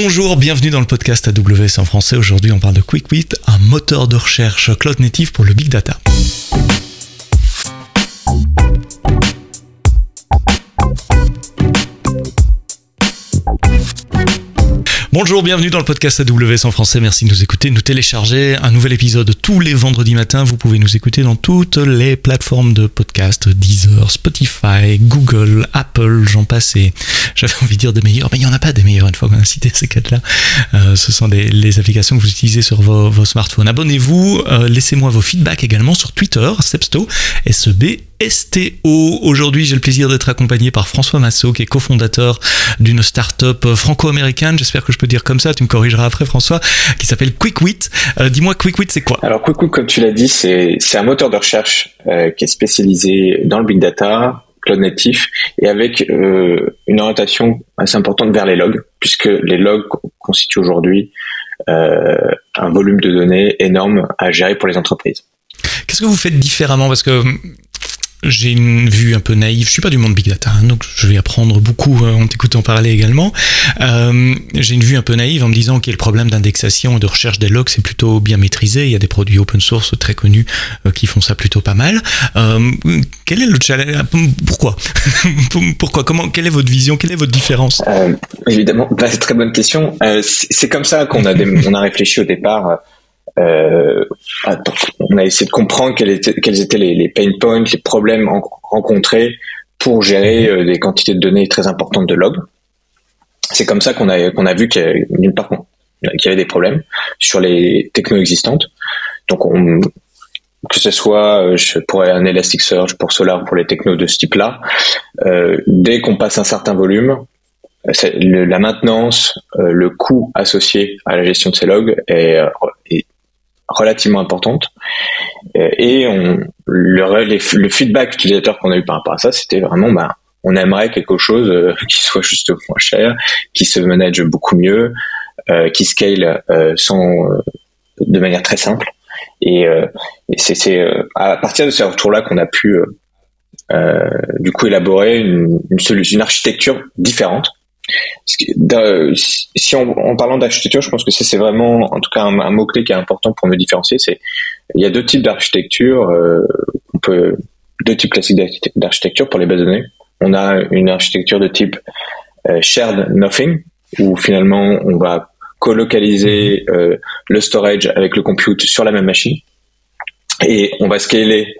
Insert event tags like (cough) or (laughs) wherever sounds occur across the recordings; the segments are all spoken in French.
Bonjour, bienvenue dans le podcast AWS en français. Aujourd'hui, on parle de QuickWit, un moteur de recherche cloud native pour le big data. Bonjour, bienvenue dans le podcast AWS en français. Merci de nous écouter, de nous télécharger. Un nouvel épisode tous les vendredis matins. Vous pouvez nous écouter dans toutes les plateformes de podcast Deezer, Spotify, Google, Apple, j'en passe. J'avais envie de dire des meilleurs, mais il n'y en a pas des meilleurs une fois qu'on a cité ces quatre-là. Euh, ce sont des, les applications que vous utilisez sur vos, smartphones. Abonnez-vous, euh, laissez-moi vos feedbacks également sur Twitter, Stepsto, SEB STO. Aujourd'hui, j'ai le plaisir d'être accompagné par François Massot, qui est cofondateur d'une start-up franco-américaine. J'espère que je peux dire comme ça. Tu me corrigeras après, François, qui s'appelle QuickWit. Euh, dis-moi, QuickWit, c'est quoi? Alors, QuickWit, comme tu l'as dit, c'est un moteur de recherche euh, qui est spécialisé dans le big data, cloud natif, et avec euh, une orientation assez importante vers les logs, puisque les logs constituent aujourd'hui un volume de données énorme à gérer pour les entreprises. Qu'est-ce que vous faites différemment? Parce que j'ai une vue un peu naïve. Je suis pas du monde big data, hein, donc je vais apprendre beaucoup euh, en t'écoutant parler également. Euh, j'ai une vue un peu naïve en me disant que le problème d'indexation et de recherche des logs c'est plutôt bien maîtrisé. Il y a des produits open source très connus euh, qui font ça plutôt pas mal. Euh, quel est le challenge Pourquoi? (laughs) Pourquoi? Comment Quelle est votre vision? Quelle est votre différence? Euh, Évidemment, bah, très bonne question. c'est comme ça qu'on a on a réfléchi au départ euh, on a essayé de comprendre quels étaient, les, pain points, les problèmes rencontrés pour gérer euh, des quantités de données très importantes de logs. C'est comme ça qu'on a, vu qu'il y avait, des problèmes sur les technos existantes. Donc, on, que ce soit euh, pour un Elasticsearch, pour Solar, pour les technos de ce type-là, euh, dès qu'on passe un certain volume, la maintenance, le coût associé à la gestion de ces logs est relativement importante. Euh, et on, le, le feedback utilisateur qu'on a eu par rapport à ça, c'était vraiment, bah, on aimerait quelque chose euh, (laughs) qui soit juste moins cher, qui se manage beaucoup mieux, euh, qui scale euh, sans, de manière très simple. Et, et c'est à partir de ce retour-là qu'on a pu du coup élaborer une, une, solution, une architecture différente si en, parlant d'architecture, je pense que c'est vraiment, en tout cas, un, mot clé qui est important pour me différencier. C'est il y a deux types d'architecture. Euh, deux types classiques d'architecture pour les bases de données. On a une architecture de type euh, shared nothing, où finalement on va colocaliser euh, le storage avec le compute sur la même machine, et on va scaler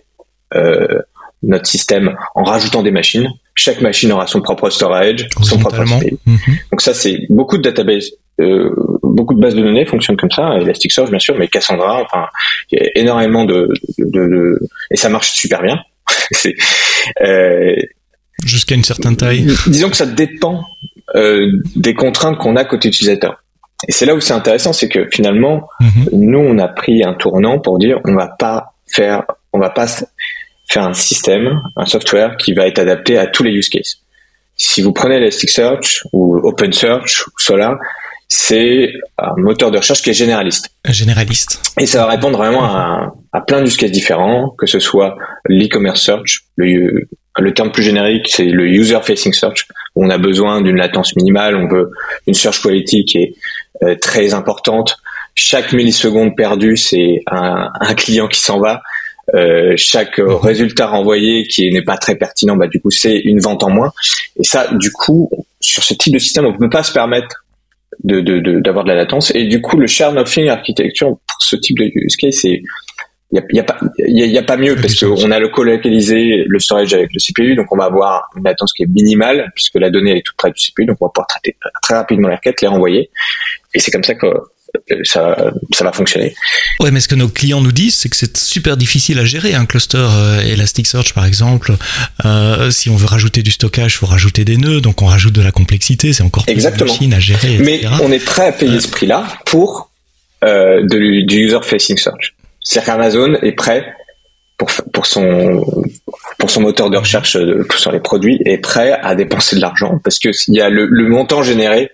notre système en rajoutant des machines chaque machine aura son propre storage, son propre. Mhm. Donc ça, c'est beaucoup de databases, euh, beaucoup de bases de données fonctionnent comme ça. Elasticsearch, bien sûr, mais Cassandra, enfin, il y a énormément de, de, de, et ça marche super bien. (laughs) euh, jusqu'à une certaine taille. Disons que ça dépend euh, des contraintes qu'on a côté utilisateur. Et c'est là où c'est intéressant, c'est que finalement, mhm. nous, on a pris un tournant pour dire, on va pas faire, on va pas faire un système, un software qui va être adapté à tous les use cases. Si vous prenez Elasticsearch ou OpenSearch ou Solar, c'est un moteur de recherche qui est généraliste. Généraliste. Et ça va répondre vraiment à, à plein d'use cases différents, que ce soit l'e-commerce search, le, le terme plus générique, c'est le user-facing search, où on a besoin d'une latence minimale, on veut une search quality qui est euh, très importante. Chaque milliseconde perdue, c'est un, un client qui s'en va. Euh, chaque mhm. résultat renvoyé qui n'est pas très pertinent, bah du coup c'est une vente en moins. Et ça, du coup, sur ce type de système, on ne peut pas se permettre de d'avoir de, de, la latence. Et du coup, le share nothing architecture pour ce type de use case, c'est il y a, y a, pas y a, pas mieux parce qu'on a le colocalisé le storage avec le CPU, donc on va avoir une latence qui est minimale puisque la donnée est toute près du CPU, donc on va pouvoir traiter très rapidement les requêtes, les renvoyer. Et c'est comme ça que ça, ça va fonctionner. Ouais, mais ce que nos clients nous disent, c'est que c'est super difficile à gérer un cluster euh, Elasticsearch, par exemple. Euh, si on veut rajouter du stockage, il faut rajouter des nœuds, donc on rajoute de la complexité, c'est encore plus Exactement. machine à gérer. Etc. Mais on est prêt à payer ce prix-là pour euh, de, du user-facing search. C'est-à-dire qu'Amazon est prêt pour, pour son pour son moteur de recherche sur les produits est prêt à dépenser de l'argent parce que il y a le, le montant généré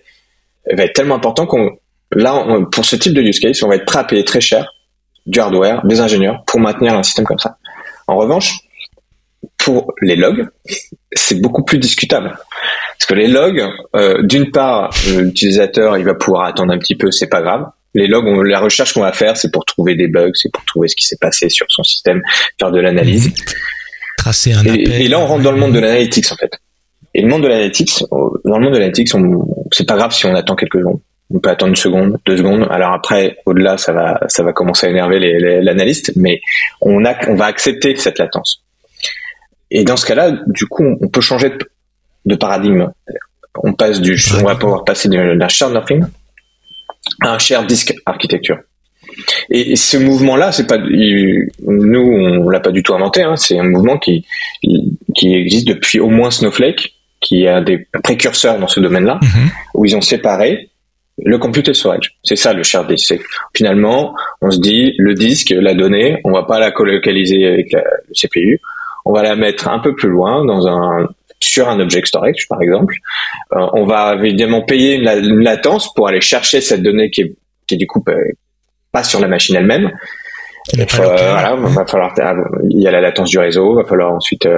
va être tellement important qu'on Là, pour ce type de use case, on va être prêt à payer très cher du hardware, des ingénieurs pour maintenir un système comme ça. En revanche, pour les logs, c'est beaucoup plus discutable. Parce que les logs, euh, d'une part, l'utilisateur, il va pouvoir attendre un petit peu, c'est pas grave. Les logs, la recherche qu'on va faire, c'est pour trouver des bugs, c'est pour trouver ce qui s'est passé sur son système, faire de l'analyse. Tracer un appel. Et, là, on rentre dans le monde de l'analytics, en fait. Et le monde de l'analytics, dans le monde de l'analytics, c'est pas grave si on attend quelques secondes. On peut attendre une seconde, deux secondes. Alors après, au-delà, ça va, ça va commencer à énerver l'analyste, mais on a, on va accepter cette latence. Et dans ce cas-là, du coup, on peut changer de, paradigme. On passe du, on va pouvoir passer d'un shared nothing à un shared disk architecture. Et ce mouvement-là, c'est pas nous, on l'a pas du tout inventé. Hein, c'est un mouvement qui qui existe depuis au moins Snowflake, qui a des précurseurs dans ce domaine-là, mm-hmm. où ils ont séparé le compute et storage. C'est ça le shared disk. Finalement, on se dit le disque, la donnée, on va pas la colocaliser avec le CPU, on va la mettre un peu plus loin dans un sur un object storage par exemple. Euh, on va évidemment payer une, latence pour aller chercher cette donnée qui est, qui est du coup euh, pas sur la machine elle-même. Euh, voilà, va falloir il y a la latence du réseau, va falloir ensuite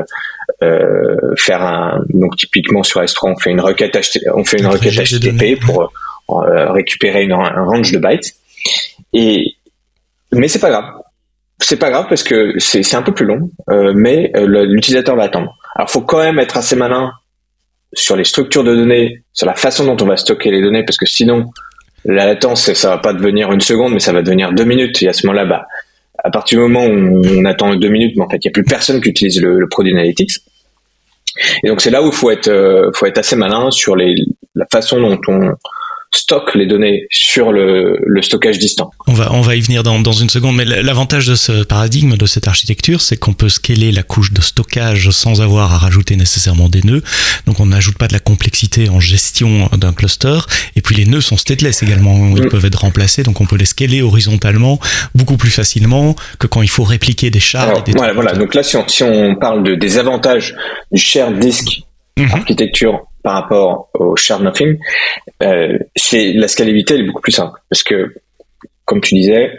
euh, faire un donc typiquement sur S3 on fait une requête on fait une requête HTTP pour euh, récupérer une, un range de bytes. Et mais c'est pas grave. C'est pas grave parce que c'est un peu plus long, euh, mais euh, l'utilisateur va attendre. Alors, faut quand même être assez malin sur les structures de données, sur la façon dont on va stocker les données, parce que sinon, la latence, ça va pas devenir une seconde, mais ça va devenir deux minutes. Et à ce moment-là, bah, à partir du moment où on attend deux minutes, mais en fait, il n'y a plus personne qui utilise le, le produit Analytics. Et donc, c'est là où il faut être, faut être assez malin sur les, la façon dont on, stocke les données sur le, le, stockage distant. On va, on va y venir dans, dans une seconde, mais l'avantage de ce paradigme, de cette architecture, c'est qu'on peut scaler la couche de stockage sans avoir à rajouter nécessairement des nœuds. Donc on n'ajoute pas de la complexité en gestion d'un cluster. Et puis les nœuds sont stateless également, ils mm. peuvent être remplacés, donc on peut les scaler horizontalement beaucoup plus facilement que quand il faut répliquer des shards. voilà, voilà, donc là si on, si on parle de, des avantages du shared disk mm-hmm. architecture par rapport au shared nothing, euh, c'est la scalabilité est beaucoup plus simple parce que comme tu disais,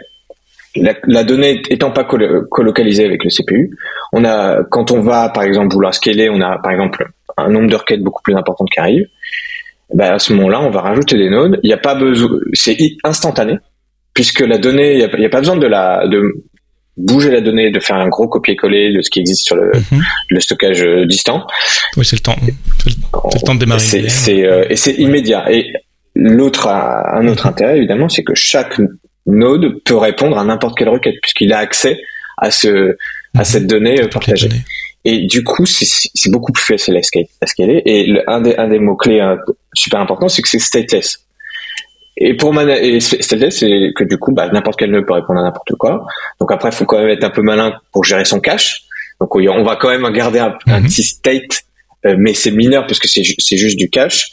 la, donnée étant pas colocalisée avec le CPU, on a quand on va par exemple vouloir scaler, on a par exemple un nombre de requêtes beaucoup plus important qui arrive. Ben à ce moment-là, on va rajouter des nodes. Il n'y a pas besoin, c'est instantané puisque la donnée, il n'y a, pas besoin de la bouger la donnée, de faire un gros copier-coller de ce qui existe sur le, mhm. le stockage euh, distant. Oui, c'est le temps. C'est le, temps de démarrer. C'est, euh, et c'est immédiat. Et l'autre, un autre intérêt évidemment, c'est que chaque node peut répondre à n'importe quelle requête puisqu'il a accès à ce à mhm. cette donnée euh, partagée. Et du coup, c'est beaucoup plus facile à scaler. Et un des, un des mots clés super importants, c'est que c'est stateless. Et pour et c'est que du coup, bah, n'importe quel nœud peut répondre à n'importe quoi. Donc après, il faut quand même être un peu malin pour gérer son cache. Donc on va quand même garder un, mhm. petit state, euh, mais c'est mineur parce que c'est juste du cache.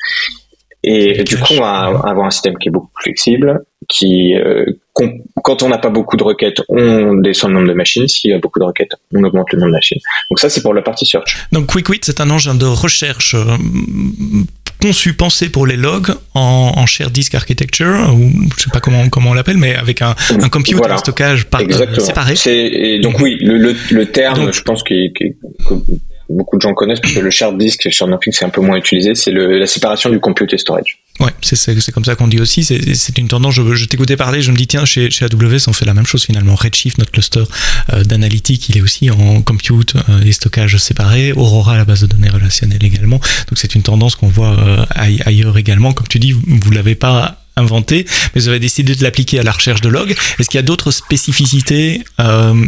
Et du coup, on va avoir un système qui est beaucoup plus flexible, qui, euh, quand on n'a pas beaucoup de requêtes, on descend le nombre de machines. S'il y a beaucoup de requêtes, on augmente le nombre de machines. Donc ça, c'est pour la partie search. Donc QuickWit, c'est un engin de recherche euh, conçu, pensé pour les logs en, en share disk architecture, ou je sais pas comment, comment on l'appelle, mais avec un, un computer voilà. un stockage par, euh, séparé. Et donc oui, le, le, le terme, je pense que, beaucoup de gens connaissent parce que le share disk sur Nothing c'est un peu moins utilisé, c'est la séparation du compute et storage. Ouais, c'est comme ça qu'on dit aussi. C'est une tendance. Je, je t'écoutais parler, je me dis tiens, chez, chez AWS on fait la même chose finalement. Redshift, notre cluster euh, d'analytique, il est aussi en compute euh, et stockage séparés. Aurora, la base de données relationnelle également. Donc c'est une tendance qu'on voit euh, ailleurs également. Comme tu dis, vous, vous l'avez pas inventé, mais vous avez décidé de l'appliquer à la recherche de logs. Est-ce qu'il y a d'autres spécificités euh,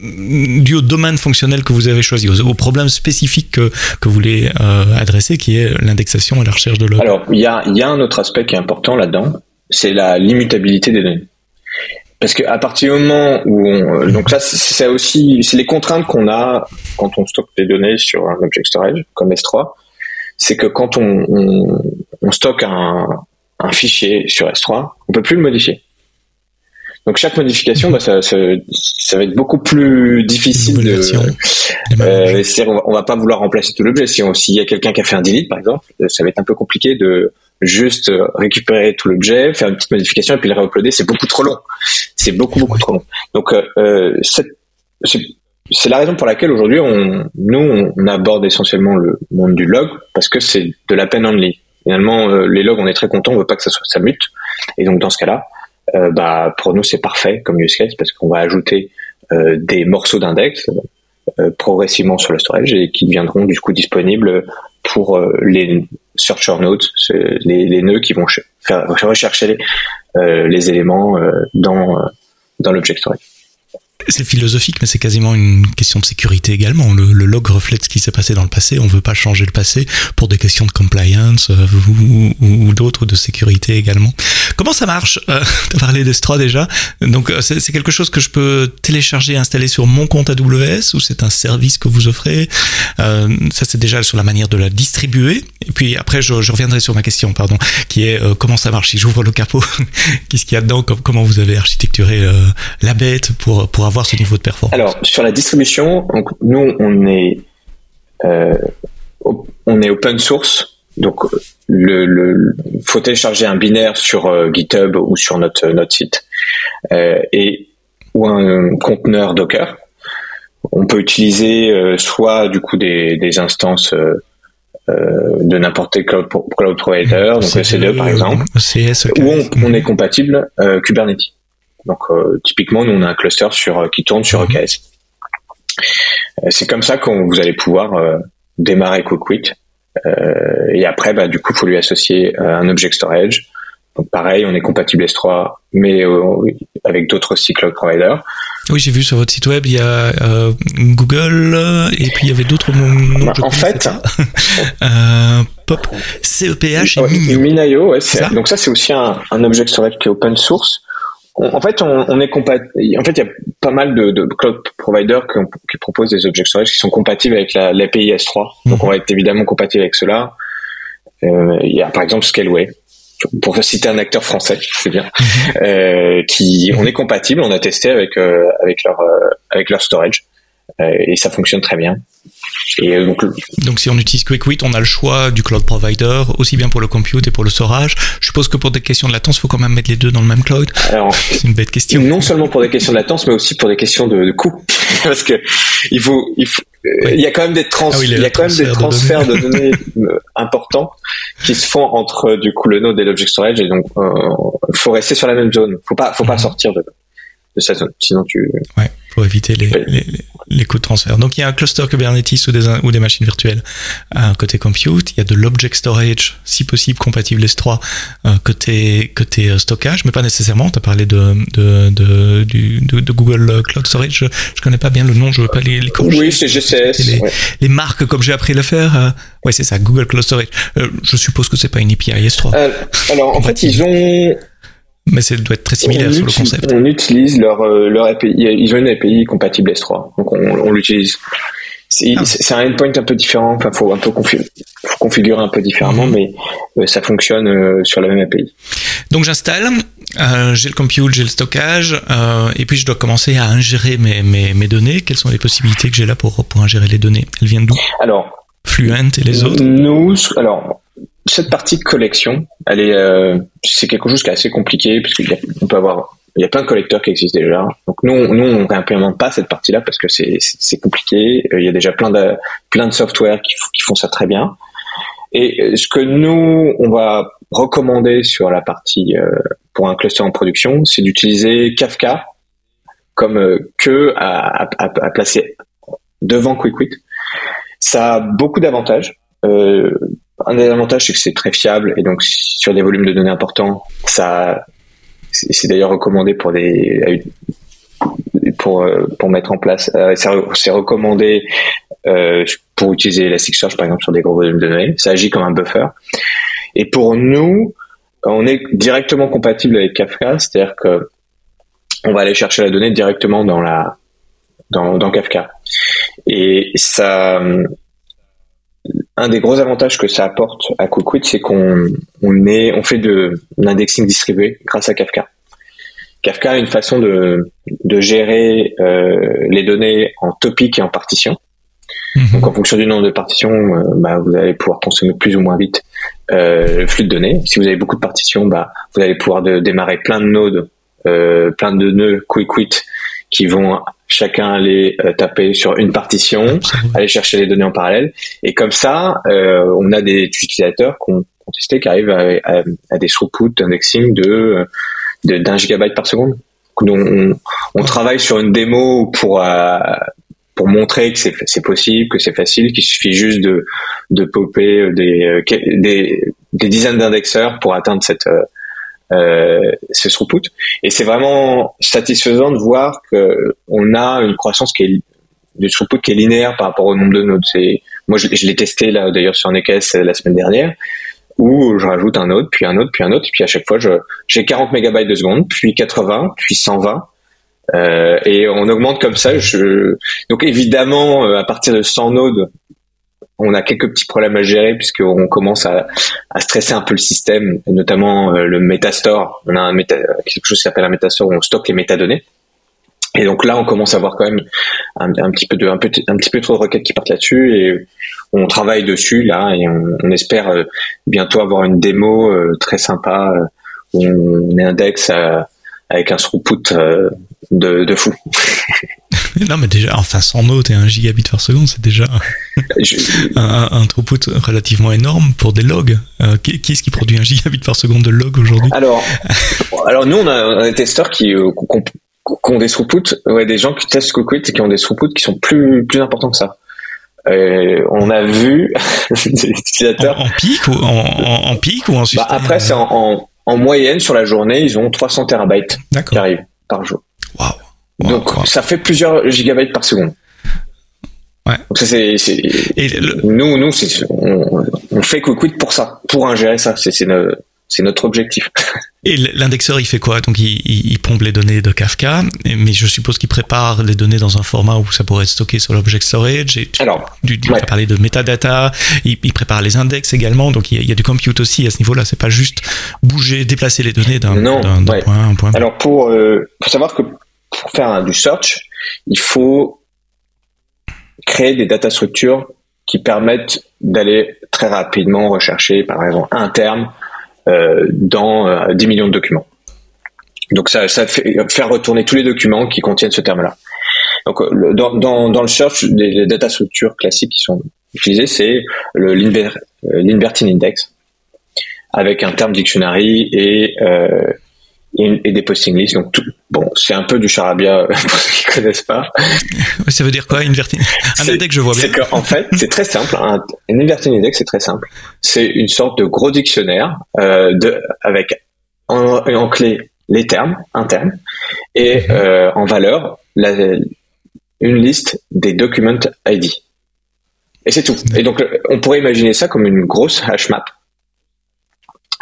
dû au domaine fonctionnel que vous avez choisi, au, problème spécifique que, que vous voulez euh, adresser, qui est l'indexation et la recherche de logs Alors, il y a, y a un autre aspect qui est important là-dedans, c'est la limitabilité des données. Parce qu'à partir du moment où on, donc ça c'est aussi c'est les contraintes qu'on a quand on stocke des données sur un object storage comme S3, c'est que quand on, on, on stocke un, un, fichier sur S3, on peut plus le modifier. Donc chaque modification, bah, ça, ça, ça, va être beaucoup plus difficile de. Euh, on, va, on va pas vouloir remplacer tout l'objet. Si s'il y a quelqu'un qui a fait un delete, par exemple, ça va être un peu compliqué de juste récupérer tout l'objet, faire une petite modification et puis le réuploader. C'est beaucoup trop long. C'est beaucoup beaucoup trop long. Donc euh, euh c'est la raison pour laquelle aujourd'hui, on, nous, on aborde essentiellement le monde du log parce que c'est de la peine only. Finalement, euh, les logs, on est très content, on veut pas que ça, soit, ça mute. Et donc, dans ce cas-là, euh, bah, pour nous, c'est parfait comme use case parce qu'on va ajouter euh, des morceaux d'index progressivement sur le storage et qui deviendront du coup disponibles pour les searcher nodes, les, nœuds qui vont faire rechercher les, les éléments dans, dans l'object storage. C'est philosophique, mais c'est quasiment une question de sécurité également. Le, log reflète ce qui s'est passé dans le passé. On veut pas changer le passé pour des questions de compliance euh, ou, d'autres de sécurité également. Comment ça marche euh, Tu as parlé d'S3 déjà? Donc euh, c'est quelque chose que je peux télécharger et installer sur mon compte AWS ou c'est un service que vous offrez? Ça c'est déjà sur la manière de la distribuer. Et puis après je, reviendrai sur ma question, pardon, qui est comment ça marche? Si j'ouvre le capot (laughs) Qu'est-ce qu'il y a dedans? Comment vous avez architecturé la bête pour pour avoir avoir ce niveau de performance? Alors sur la distribution, nous on est euh, on est open source, donc le, le faut télécharger un binaire sur euh, GitHub ou sur notre notre site euh, et ou un conteneur Docker. On peut utiliser soit du coup des, des instances de n'importe quel cloud, cloud provider, donc EC2 par exemple, ou on, on, est compatible Kubernetes. Donc euh, typiquement, nous on a un cluster sur euh, qui tourne sur mhm. EKS. Euh, c'est comme ça que vous allez pouvoir démarrer QuickWit. Et après, bah, du coup, faut lui associer un object storage. Donc pareil, on est compatible S3, mais avec d'autres cloud providers. Oui, j'ai vu sur votre site web, il y a Google et puis il y avait d'autres noms. Bah, en fait, (laughs) Pop, CEPH et ouais, Minayo. ouais, donc ça c'est aussi un, un object storage qui est open source en fait, on, est compatible. En fait, il y a pas mal de, de cloud providers qui, proposent des objets storage qui sont compatibles avec l'API S3. Donc, mhm. on va être évidemment compatible avec cela. Euh, il y a par exemple Scaleway, pour citer un acteur français, c'est bien, mhm. euh, qui on est compatible. On a testé avec euh, avec leur euh, avec leur storage euh, et ça fonctionne très bien. Et euh, donc, donc, si on utilise QuickWit, on a le choix du cloud provider, aussi bien pour le compute et pour le storage. Je suppose que pour des questions de latence, il faut quand même mettre les deux dans le même cloud. (laughs) C'est une bête question. Non seulement pour des questions de latence, mais aussi pour des questions de, de coût. (laughs) Parce que il faut, il faut, il y a quand même des, trans ah il y a quand même des transferts de (laughs) données, euh, importants qui se font entre du coup le node et l'object storage et donc euh, faut rester sur la même zone. Faut pas, faut pas mhm. sortir de, de cette zone. Sinon tu. Ouais pour éviter les, les, les, coûts de transfert. Donc il y a un cluster Kubernetes ou des, ou des machines virtuelles euh, côté compute, il y a de l'object storage, si possible compatible S3 euh, côté, côté euh, stockage, mais pas nécessairement. Tu as parlé de, de, de, du, de, Google Cloud Storage, je, je connais pas bien le nom, je veux pas les, les Oui, c'est GCS. Les, les, marques comme j'ai appris à le faire. Euh, ouais, c'est ça, Google Cloud Storage. Euh, je suppose que c'est pas une API S3. alors en fait, ils ont mais ça doit être très similaire sur le concept. On utilise leur, euh, leur API. Ils ont une API compatible S3. Donc on, on l'utilise. C'est ah. un endpoint un peu différent. Enfin, faut un peu configurer, faut configurer un peu différemment, mhm. mais euh, ça fonctionne euh, sur la même API. Donc j'installe, euh, j'ai le compute, j'ai le stockage, et puis je dois commencer à ingérer mes, mes, mes données. Quelles sont les possibilités que j'ai là pour, pour ingérer les données? Elles viennent d'où? Alors, Fluent et les autres? Nous, alors cette partie collection, elle est, euh, c'est quelque chose qui est assez compliqué puisqu'il on peut avoir, il y a plein de collecteurs qui existent déjà. Donc nous, nous, on réimplémente pas cette partie-là parce que c'est, c'est compliqué. Il y a déjà plein de, plein de software qui, font ça très bien. Et euh, ce que nous, on va recommander sur la partie euh, pour un cluster en production, c'est d'utiliser Kafka comme que à, à, à, placer devant QuickWit. Ça a beaucoup d'avantages. Euh, un des avantages, c'est que c'est très fiable et donc sur des volumes de données importants, ça, c'est d'ailleurs recommandé pour des, pour euh, pour mettre en place. Euh, c'est recommandé euh, pour utiliser Elasticsearch par exemple sur des gros volumes de données. Ça agit comme un buffer. Et pour nous, on est directement compatible avec Kafka, c'est-à-dire que on va aller chercher la donnée directement dans la dans, dans Kafka. Et ça un des gros avantages que ça apporte à QuickWit, c'est qu'on on est, on fait de l'indexing distribué grâce à Kafka. Kafka a une façon de, de gérer euh, les données en topic et en partition. Mhm. Donc en fonction du nombre de partitions, euh, bah, vous allez pouvoir consommer plus ou moins vite euh, le flux de données. Si vous avez beaucoup de partitions, bah, vous allez pouvoir de, démarrer plein de nodes, euh, plein de nœuds QuickWit qui vont chacun allait euh, taper sur une partition, aller chercher les données en parallèle. Et comme ça, euh, on a des utilisateurs qui ont, testé qui arrivent à, à, des throughput d'indexing de d'un gigabyte par seconde. Donc on, on, travaille sur une démo pour euh, pour montrer que c'est possible, que c'est facile, qu'il suffit juste de de popper des des, des dizaines d'indexeurs pour atteindre cette euh, ce throughput. Et c'est vraiment satisfaisant de voir que on a une croissance qui est du throughput qui est linéaire par rapport au nombre de nodes. C'est moi je, l'ai testé là d'ailleurs sur NKS la semaine dernière où je rajoute un node, puis un autre, puis un autre, puis à chaque fois j'ai 40 mégabytes de seconde, puis 80, puis 120. Euh, et on augmente comme ça. Je... Donc évidemment, euh, à partir de 100 nodes, on a quelques petits problèmes à gérer puisqu'on commence à, stresser un peu le système, notamment euh, le Metastore. On a un quelque chose qui s'appelle un Metastore où on stocke les métadonnées. Et donc là, on commence à avoir quand même un, petit peu de, un, petit peu trop de requêtes qui partent là-dessus et on travaille dessus là et on, espère euh, bientôt avoir une démo euh, très sympa où on indexe avec un throughput de, de fou. (laughs) (laughs) non, mais déjà, enfin, 100 notes et 1 gigabit par seconde, c'est déjà un, un, throughput relativement énorme pour des logs. Euh, qui, est-ce qui produit un gigabit par seconde de log aujourd'hui? Alors, alors, nous, on a, des testeurs qui, euh, ont des throughputs, ouais, des gens qui testent Cookit et qui ont des throughputs qui sont plus, plus importants que ça. Euh, on a vu (laughs) des utilisateurs. En, pic ou en, en, pic ou en bah Après, c'est en, en, moyenne sur la journée, ils ont 300 terabytes qui arrivent par jour. Waouh donc ça fait plusieurs gigabytes par seconde. Ouais. Donc ça c'est, nous nous on, on, fait Quick pour ça, pour ingérer ça. C'est c'est notre objectif. (laughs) Et l'indexeur, il fait quoi? Donc, il, il, pompe les données de Kafka, mais je suppose qu'il prépare les données dans un format où ça pourrait être stocké sur l'object storage. Et tu, Alors, tu, as parlé de metadata, il, il, prépare les index également, donc il y, a, du compute aussi à ce niveau-là. C'est pas juste bouger, déplacer les données d'un point à un point. Alors, pour, euh, pour savoir que pour faire du search, il faut créer des data structures qui permettent d'aller très rapidement rechercher, par exemple, un terme euh, dans 10 euh, millions de documents. Donc ça, ça fait faire retourner tous les documents qui contiennent ce terme-là. Donc euh, dans, dans, dans, le search, les, data structures classiques qui sont utilisées, c'est le l'inverting index avec un terme dictionary et euh, et, des posting lists. Donc tout, bon, c'est un peu du charabia (laughs) pour ceux qui connaissent pas. (laughs) Ça veut dire quoi, inverting Un index, je vois bien. C'est qu'en fait, c'est très simple. Un, inverting index, c'est très simple. C'est une sorte de gros dictionnaire euh, de avec en, en, clé les termes, un terme, et mhm. euh, en valeur la, une liste des document ID. Et c'est tout. Et donc, on pourrait imaginer ça comme une grosse hash map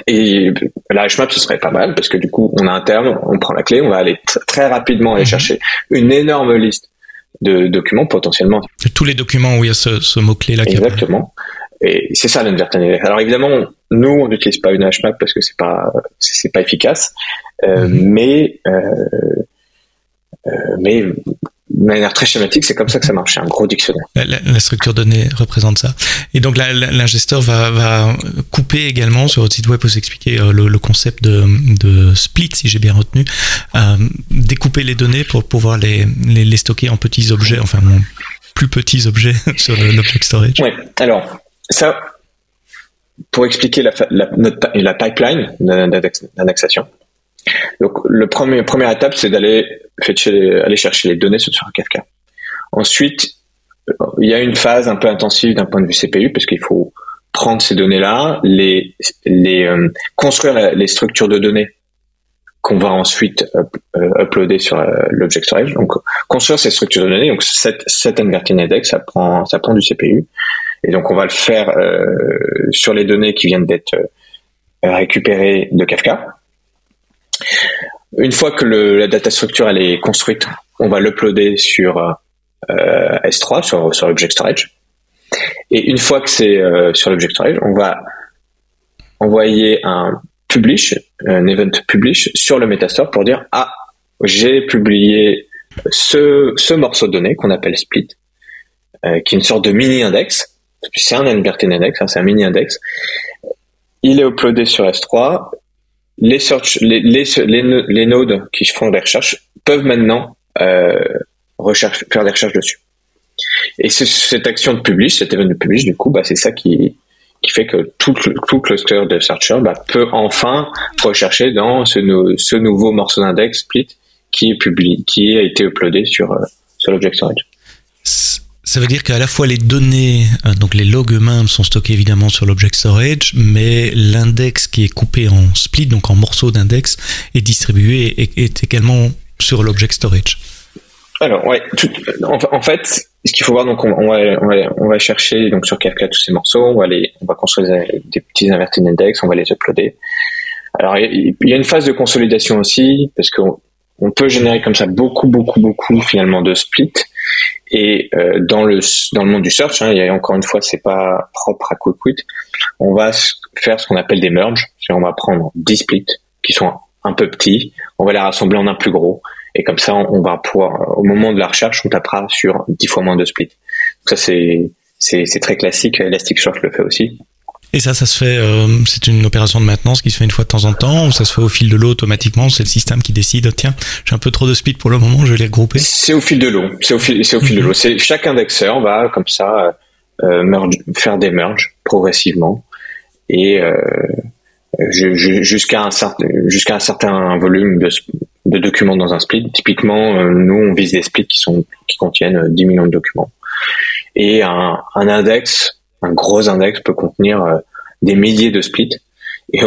et la HMAP, ce serait pas mal parce que du coup, on a un terme, on prend la clé, on va aller très rapidement aller mhm. chercher une énorme liste de documents potentiellement. Tous les documents où il y a ce, mot-clé là. Exactement. Et c'est ça l'inverting Alors évidemment, nous, on n'utilise pas une HMAP parce que c'est pas c'est pas efficace, euh, mhm. mais euh, euh, mais de manière très schématique, c'est comme ça que ça marche. C'est un gros dictionnaire. La, structure donnée représente ça. Et donc l'ingesteur va, va, couper également sur votre site web, vous expliquer euh, le, concept de, de, split, si j'ai bien retenu, euh, découper les données pour pouvoir les, les, les, stocker en petits objets, enfin plus petits objets (laughs) sur l'object storage. Oui. Alors ça, pour expliquer la, la, la pipeline d'indexation. Donc, le premier, première étape, c'est d'aller aller chercher les données sur Kafka. Ensuite, il y a une phase un peu intensive d'un point de vue CPU, parce qu'il faut prendre ces données-là, les, les euh, construire les structures de données qu'on va ensuite euh, uploader sur euh, l'object storage. Donc, construire ces structures de données. Donc, cette, cette index, ça prend, ça prend du CPU. Et donc, on va le faire sur les données qui viennent d'être récupérées de Kafka. Une fois que la data structure elle est construite, on va l'uploader sur euh, S3, sur, sur l'object storage. Et une fois que c'est euh, sur l'object storage, on va envoyer un publish, un event publish sur le Metastore pour dire ah j'ai publié ce, ce morceau de données qu'on appelle split, euh, qui est une sorte de mini index. C'est un inverted index, hein, c'est un mini index. Il est uploadé sur S3 les search, les, les, les, nodes qui font des recherches peuvent maintenant euh, faire des recherches dessus. Et cette action de publish, cet événement de publish, du coup, bah, c'est ça qui, qui fait que tout, tout cluster de searcher bah, peut enfin rechercher dans ce, ce nouveau morceau d'index split qui est publié, qui a été uploadé sur, euh, sur l'object storage. Ça veut dire qu'à la fois les données, euh, donc les logs eux-mêmes sont stockés évidemment sur l'object storage, mais l'index qui est coupé en split, donc en morceaux d'index, est distribué et est également sur l'object storage. Alors ouais, en, fait, ce qu'il faut voir, donc on, va, on, va, chercher donc sur Kafka tous ces morceaux, on va construire des petits invertés d'index, on va les uploader. Alors il y, a une phase de consolidation aussi parce qu'on on peut générer comme ça beaucoup, beaucoup, beaucoup finalement de splits. Et euh, dans le dans le monde du search, hein, a encore une fois, c'est pas propre à QuickWit. On va faire ce qu'on appelle des merges. On va prendre 10 splits qui sont un peu petits, on va les rassembler en un plus gros, et comme ça, on va pouvoir, au moment de la recherche, on tapera sur 10 fois moins de splits. Ça, c'est c'est très classique. Elasticsearch le fait aussi. Et ça, ça se fait, euh, c'est une opération de maintenance qui se fait une fois de temps en temps, ou ça se fait au fil de l'eau automatiquement, c'est le système qui décide, tiens, j'ai un peu trop de speed pour le moment, je vais les regrouper. C'est au fil de l'eau, c'est au fil, c'est au fil de l'eau. C'est chaque indexeur va comme ça euh, merge, faire des merges progressivement et euh, jusqu'à un certain jusqu'à un certain volume de, de documents dans un split. Typiquement, euh, nous on vise des splits qui sont qui contiennent 10 millions de documents et un, un index un gros index peut contenir euh, des milliers de splits. Et,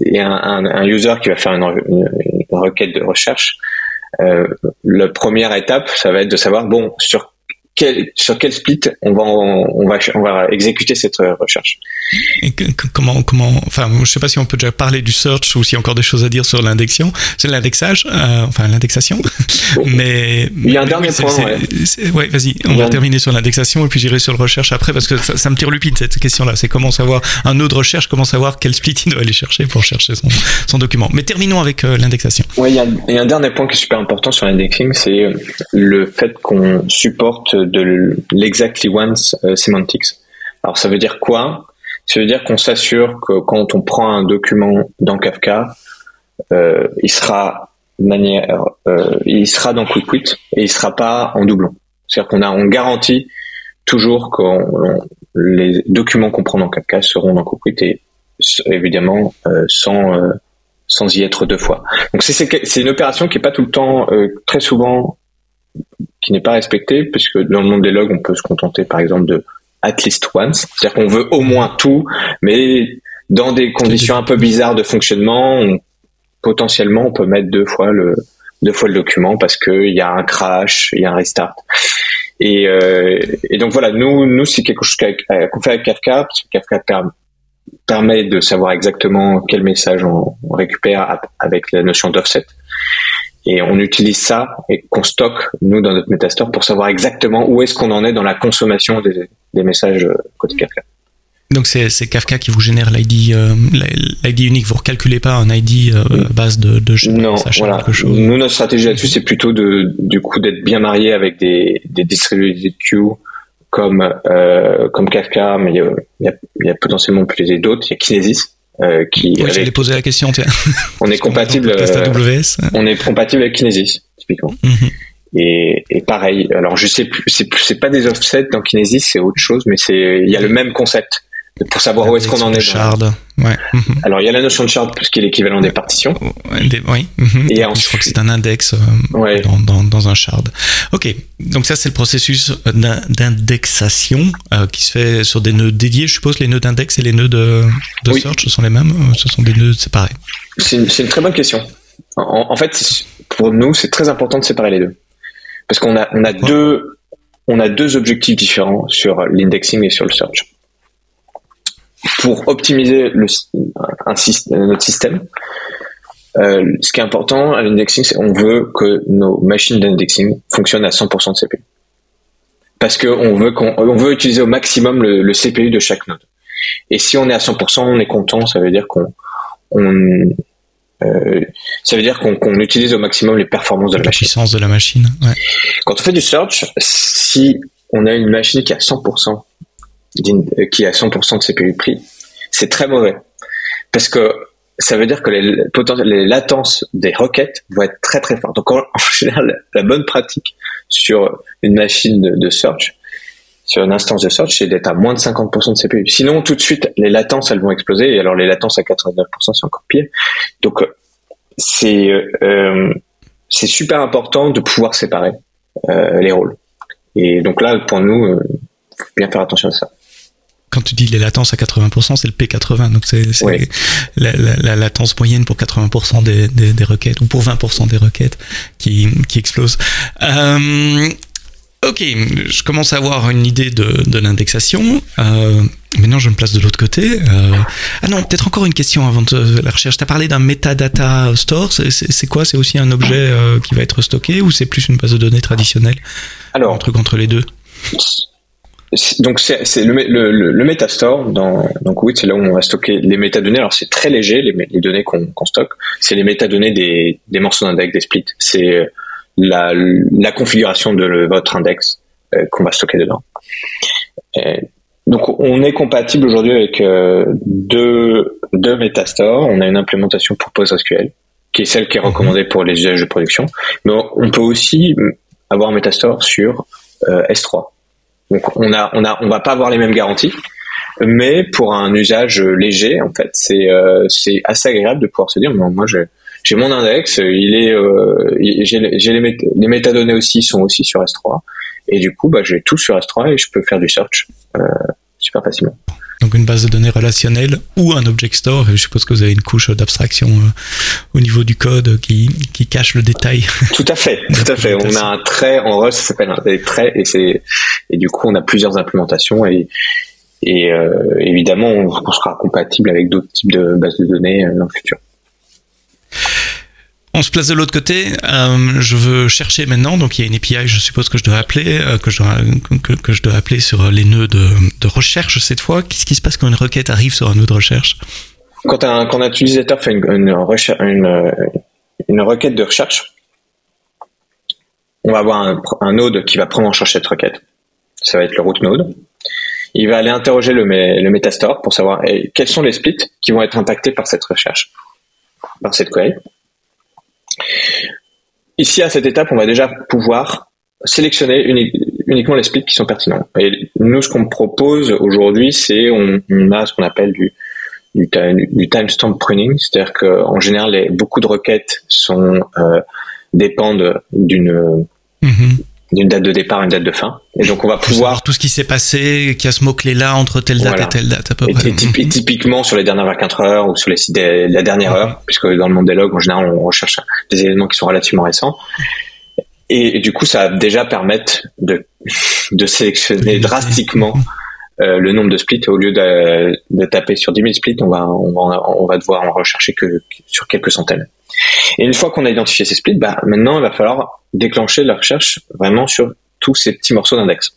et, un, un, user qui va faire une, requête de recherche, euh, la première étape, ça va être de savoir bon sur sur quel split on va, on va, on va exécuter cette recherche. Et comment, comment, enfin, je sais pas si on peut déjà parler du search ou s'il y a encore des choses à dire sur l'indexion, c'est l'indexage, euh, enfin l'indexation. (laughs) mais il y a un dernier point. Ouais, vas-y, on va terminer sur l'indexation et puis j'irai sur le recherche après parce que ça, me tire lupine cette question-là. C'est comment savoir un nœud de recherche, comment savoir quel split il doit aller chercher pour chercher son, son document. Mais terminons avec euh, l'indexation. Oui, il y, y, a un dernier point qui est super important sur l'indexing, c'est le fait qu'on supporte de l'exactly once euh, semantics. Alors ça veut dire quoi? Ça veut dire qu'on s'assure que quand on prend un document dans Kafka, euh, il sera manière, euh, il sera dans QuickQuit et il sera pas en doublon. C'est-à-dire qu'on a, on garantit toujours que les documents qu'on prend dans Kafka seront dans QuickQuit et évidemment sans sans y être deux fois. Donc c'est une opération qui est pas tout le temps, très souvent qui n'est pas respecté, puisque dans le monde des logs, on peut se contenter par exemple de at least once, c'est-à-dire qu'on veut au moins tout, mais dans des conditions un peu bizarres de fonctionnement, potentiellement on peut mettre deux fois le deux fois le document parce qu'il y a un crash, il y a un restart. Et, euh, et donc voilà, nous, nous c'est quelque chose qu'on fait avec Kafka, parce que Kafka permet de savoir exactement quel message on récupère avec la notion d'offset. Et on utilise ça et qu'on stocke, nous, dans notre Metastore pour savoir exactement où est-ce qu'on en est dans la consommation des, des messages euh, côté Kafka. Donc c'est Kafka qui vous génère l'ID euh, unique. Vous recalculez pas un ID euh, base de, de non, voilà. quelque chose. Nous notre stratégie là-dessus c'est plutôt de du coup d'être bien marié avec des des distributed queues comme euh, comme Kafka, mais il y a, y a, y a potentiellement plus d'autres. Il y a Kinesis euh, qui ouais, j'allais poser la question tiens. (laughs) on est compatible AWS. on est compatible avec Kinesis typiquement mm -hmm. et, et, pareil alors je sais plus c'est c'est pas des offsets dans Kinesis c'est autre chose mais c'est il y a le même concept pour savoir où est-ce qu'on en est. Shard. Ouais. Mhm. Alors il y a la notion de shard qui est l'équivalent des partitions. oui. Mhm. Et ensuite, je crois que c'est un index euh, dans, dans, dans, un shard. Ok. Donc ça c'est le processus d'indexation euh, qui se fait sur des nœuds dédiés. Je suppose les nœuds d'index et les nœuds de, de search ce sont les mêmes. Euh, ce sont des nœuds séparés. C'est une, une, très bonne question. En, en fait, pour nous, c'est très important de séparer les deux parce qu'on a on a deux on a deux objectifs différents sur l'indexing et sur le search pour optimiser le, un, notre système, euh, ce qui est important à l'indexing, c'est qu'on veut que nos machines d'indexing fonctionnent à 100% de CPU. Parce qu'on veut qu'on on veut utiliser au maximum le, le, CPU de chaque node. Et si on est à 100%, on est content, ça veut dire qu'on on, euh, ça veut dire qu'on utilise au maximum les performances de la, la machine. puissance de la machine. Ouais. Quand on fait du search, si on a une machine qui a 100% euh, qui a 100% de CPU prix, c'est très mauvais. Parce que ça veut dire que les, latences des requêtes vont être très très fortes. Donc (laughs) en, général, la bonne pratique sur une machine de, search, sur une instance de search, c'est d'être à moins de 50% de CPU. Sinon, tout de suite, les latences, elles vont exploser. Et alors, les latences à 89%, c'est encore pire. Donc, c'est euh, c'est super important de pouvoir séparer euh, les rôles. Et donc là, pour nous, euh, faut bien faire attention à ça quand tu dis les latences à 80%, c'est le P80, donc c'est la, latence moyenne pour 80% des, des, requêtes, ou pour 20% des requêtes qui, qui explosent. Euh, ok, je commence à avoir une idée de, de l'indexation. Euh, maintenant, je me place de l'autre côté. Euh, ah non, peut-être encore une question avant de la recherche. Tu as parlé d'un metadata store. C'est quoi? C'est aussi un objet euh, qui va être stocké ou c'est plus une base de données traditionnelle? Alors, un truc entre les deux? Donc c'est le, le, le, Metastore dans donc oui c'est là où on va stocker les métadonnées. Alors c'est très léger les, les données qu'on stocke. C'est les métadonnées des, des morceaux d'index des splits. C'est la, la configuration de votre index euh, qu'on va stocker dedans. Donc on est compatible aujourd'hui avec euh, deux deux Metastore. On a une implémentation pour PostgreSQL qui est celle qui est recommandée pour les usages de production. Mais on peut aussi avoir un Metastore sur euh, S3 donc on a, on a, on va pas avoir les mêmes garanties, mais pour un usage léger, en fait, c'est euh, c'est assez agréable de pouvoir se dire, moi j'ai mon index, il est, euh, j'ai les, les métadonnées aussi sont aussi sur S3, et du coup, bah, j'ai tout sur S3 et je peux faire du search euh, super facilement. Donc une base de données relationnelle ou un object store. Je suppose que vous avez une couche d'abstraction euh, au niveau du code qui, qui cache le détail. (laughs) Tout à fait, tout à fait. On a un trait en Rust, ça s'appelle un trait et c'est et du coup on a plusieurs implémentations et et euh, évidemment on, sera compatible avec d'autres types de bases de données euh, dans le futur. On se place de l'autre côté. Euh, je veux chercher maintenant. Donc il y a une API, je suppose que je dois appeler, euh, que, je appeler sur les nœuds de, recherche cette fois. Qu'est-ce qui se passe quand une requête arrive sur un nœud de recherche? Quand un, utilisateur fait une, une, requête de recherche, on va avoir un, un, node qui va prendre en charge cette requête. Ça va être le root node. Il va aller interroger le, le Metastore pour savoir quels sont les splits qui vont être impactés par cette recherche, par cette query. Ici, à cette étape, on va déjà pouvoir sélectionner uniquement les splits qui sont pertinents. Et nous, ce qu'on propose aujourd'hui, c'est on, a ce qu'on appelle du, timestamp pruning, c'est-à-dire qu'en général, beaucoup de requêtes sont euh, dépendent d'une mm-hmm d'une date de départ, une date de fin. Et donc on va pouvoir tout ce qui s'est passé, qu'il y a ce mot clé là entre telle date et telle date à peu près. Et typiquement sur les dernières 24 heures ou sur les sites de la dernière heure, puisque dans le monde des logs en général on recherche des éléments qui sont relativement récents. Et, du coup ça va déjà permettre de de sélectionner drastiquement euh, le nombre de splits au lieu de, de, taper sur 10 000 splits, on va on va on va devoir en rechercher que sur quelques centaines. Et une fois qu'on a identifié ces splits, bah, maintenant il va falloir déclencher la recherche vraiment sur tous ces petits morceaux d'index.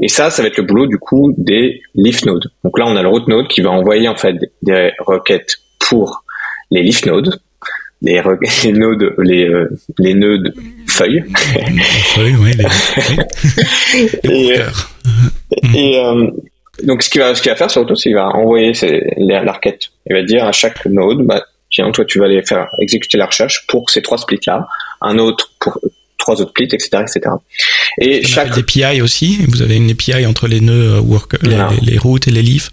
Et ça, ça va être le boulot du coup des leaf nodes. Donc là, on a le root node qui va envoyer en fait des requêtes pour les leaf nodes, les, (laughs) les nodes, les, euh, les nœuds feuilles. feuilles, oui. Les, (laughs) et, euh, donc ce qu'il va, ce qu'il va faire surtout, c'est qu'il va envoyer la requête. Il va dire à chaque node, bah, tiens, toi, tu vas aller faire exécuter la recherche pour ces trois splits-là, un autre pour trois autres splits, etc., etc. Et chaque API aussi. Vous avez une API entre les nœuds euh, work, les, routes et les leafs.